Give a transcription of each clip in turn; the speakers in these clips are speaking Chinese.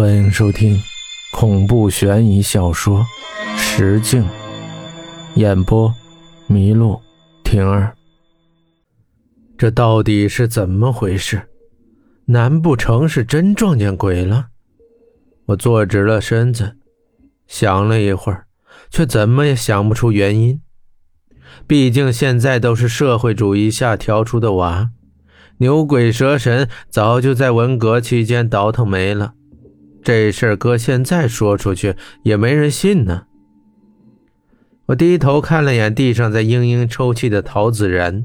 欢迎收听恐怖悬疑小说《石镜》，演播：麋鹿婷儿。这到底是怎么回事？难不成是真撞见鬼了？我坐直了身子，想了一会儿，却怎么也想不出原因。毕竟现在都是社会主义下调出的娃，牛鬼蛇神早就在文革期间倒腾没了。这事儿搁现在说出去也没人信呢。我低头看了眼地上在嘤嘤抽泣的陶子然，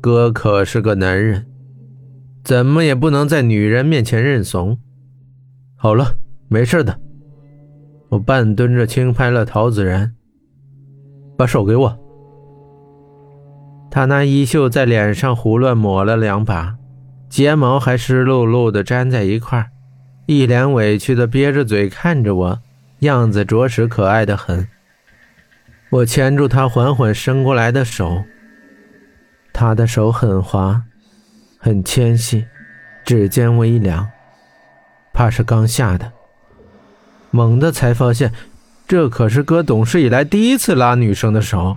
哥可是个男人，怎么也不能在女人面前认怂。好了，没事的。我半蹲着轻拍了陶子然，把手给我。他拿衣袖在脸上胡乱抹了两把，睫毛还湿漉漉的粘在一块儿。一脸委屈的憋着嘴看着我，样子着实可爱的很。我牵住他缓缓伸过来的手，他的手很滑，很纤细，指尖微凉，怕是刚下的。猛地才发现，这可是哥懂事以来第一次拉女生的手，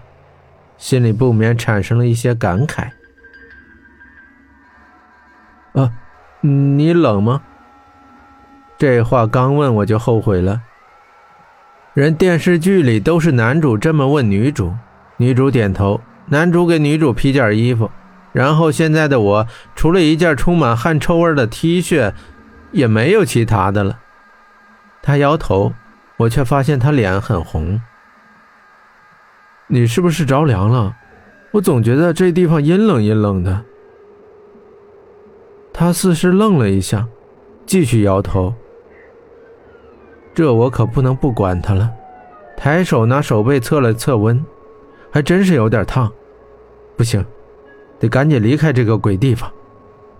心里不免产生了一些感慨。啊，你冷吗？这话刚问我就后悔了。人电视剧里都是男主这么问女主，女主点头，男主给女主披件衣服，然后现在的我除了一件充满汗臭味的 T 恤，也没有其他的了。他摇头，我却发现他脸很红。你是不是着凉了？我总觉得这地方阴冷阴冷的。他似是愣了一下，继续摇头。这我可不能不管他了，抬手拿手背测了测温，还真是有点烫。不行，得赶紧离开这个鬼地方。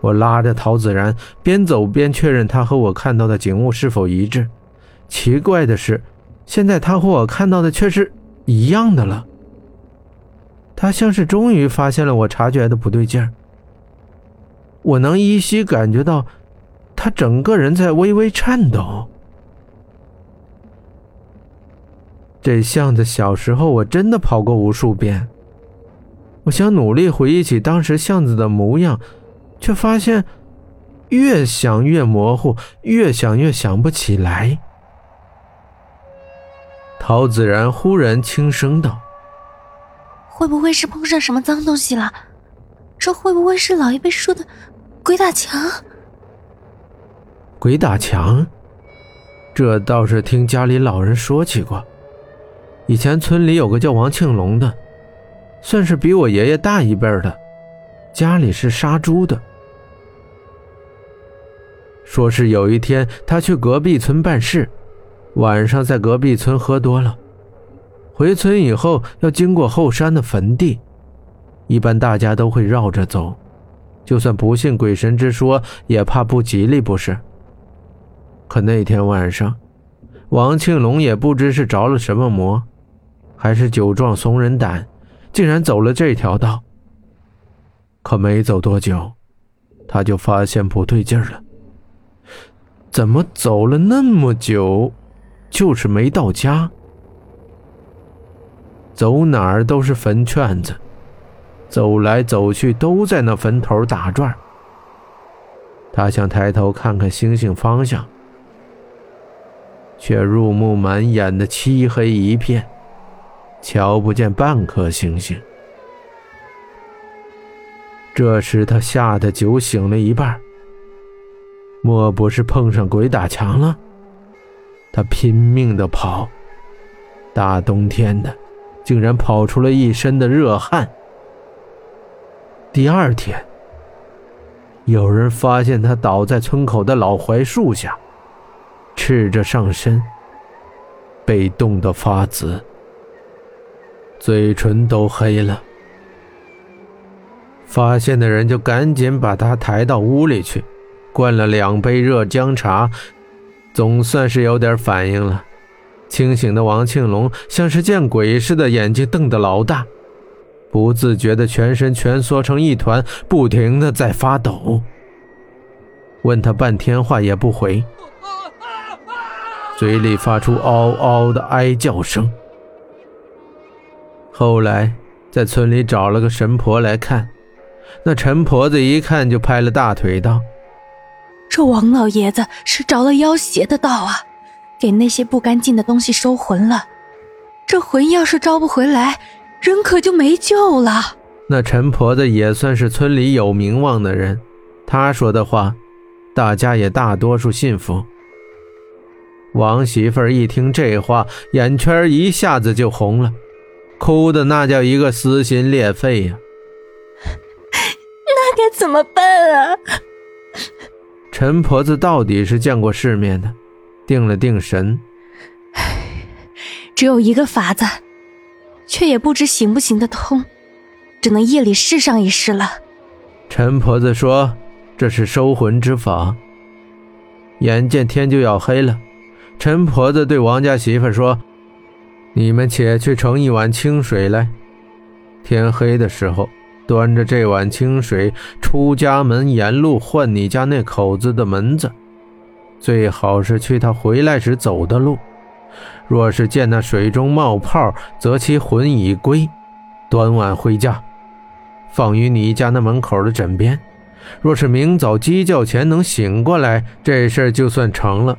我拉着陶子然，边走边确认他和我看到的景物是否一致。奇怪的是，现在他和我看到的却是一样的了。他像是终于发现了我察觉的不对劲儿。我能依稀感觉到，他整个人在微微颤抖。这巷子小时候我真的跑过无数遍，我想努力回忆起当时巷子的模样，却发现越想越模糊，越想越想不起来。陶子然忽然轻声道：“会不会是碰上什么脏东西了？这会不会是老一辈说的鬼打墙？”鬼打墙，这倒是听家里老人说起过。以前村里有个叫王庆龙的，算是比我爷爷大一辈的，家里是杀猪的。说是有一天他去隔壁村办事，晚上在隔壁村喝多了，回村以后要经过后山的坟地，一般大家都会绕着走，就算不信鬼神之说，也怕不吉利，不是？可那天晚上，王庆龙也不知是着了什么魔。还是酒壮怂人胆，竟然走了这条道。可没走多久，他就发现不对劲了。怎么走了那么久，就是没到家？走哪儿都是坟圈子，走来走去都在那坟头打转。他想抬头看看星星方向，却入目满眼的漆黑一片。瞧不见半颗星星。这时他吓得酒醒了一半，莫不是碰上鬼打墙了？他拼命的跑，大冬天的，竟然跑出了一身的热汗。第二天，有人发现他倒在村口的老槐树下，赤着上身，被冻得发紫。嘴唇都黑了，发现的人就赶紧把他抬到屋里去，灌了两杯热姜茶，总算是有点反应了。清醒的王庆龙像是见鬼似的，眼睛瞪得老大，不自觉的全身蜷缩成一团，不停的在发抖。问他半天话也不回，嘴里发出嗷嗷的哀叫声。后来在村里找了个神婆来看，那陈婆子一看就拍了大腿道：“这王老爷子是着了妖邪的道啊，给那些不干净的东西收魂了。这魂要是招不回来，人可就没救了。”那陈婆子也算是村里有名望的人，她说的话，大家也大多数信服。王媳妇儿一听这话，眼圈一下子就红了，哭的那叫一个撕心裂肺呀！那该怎么办啊？陈婆子到底是见过世面的，定了定神，只有一个法子，却也不知行不行得通，只能夜里试上一试了。陈婆子说：“这是收魂之法。”眼见天就要黑了。陈婆子对王家媳妇说：“你们且去盛一碗清水来，天黑的时候，端着这碗清水出家门，沿路唤你家那口子的门子，最好是去他回来时走的路。若是见那水中冒泡，则其魂已归。端碗回家，放于你家那门口的枕边。若是明早鸡叫前能醒过来，这事儿就算成了。”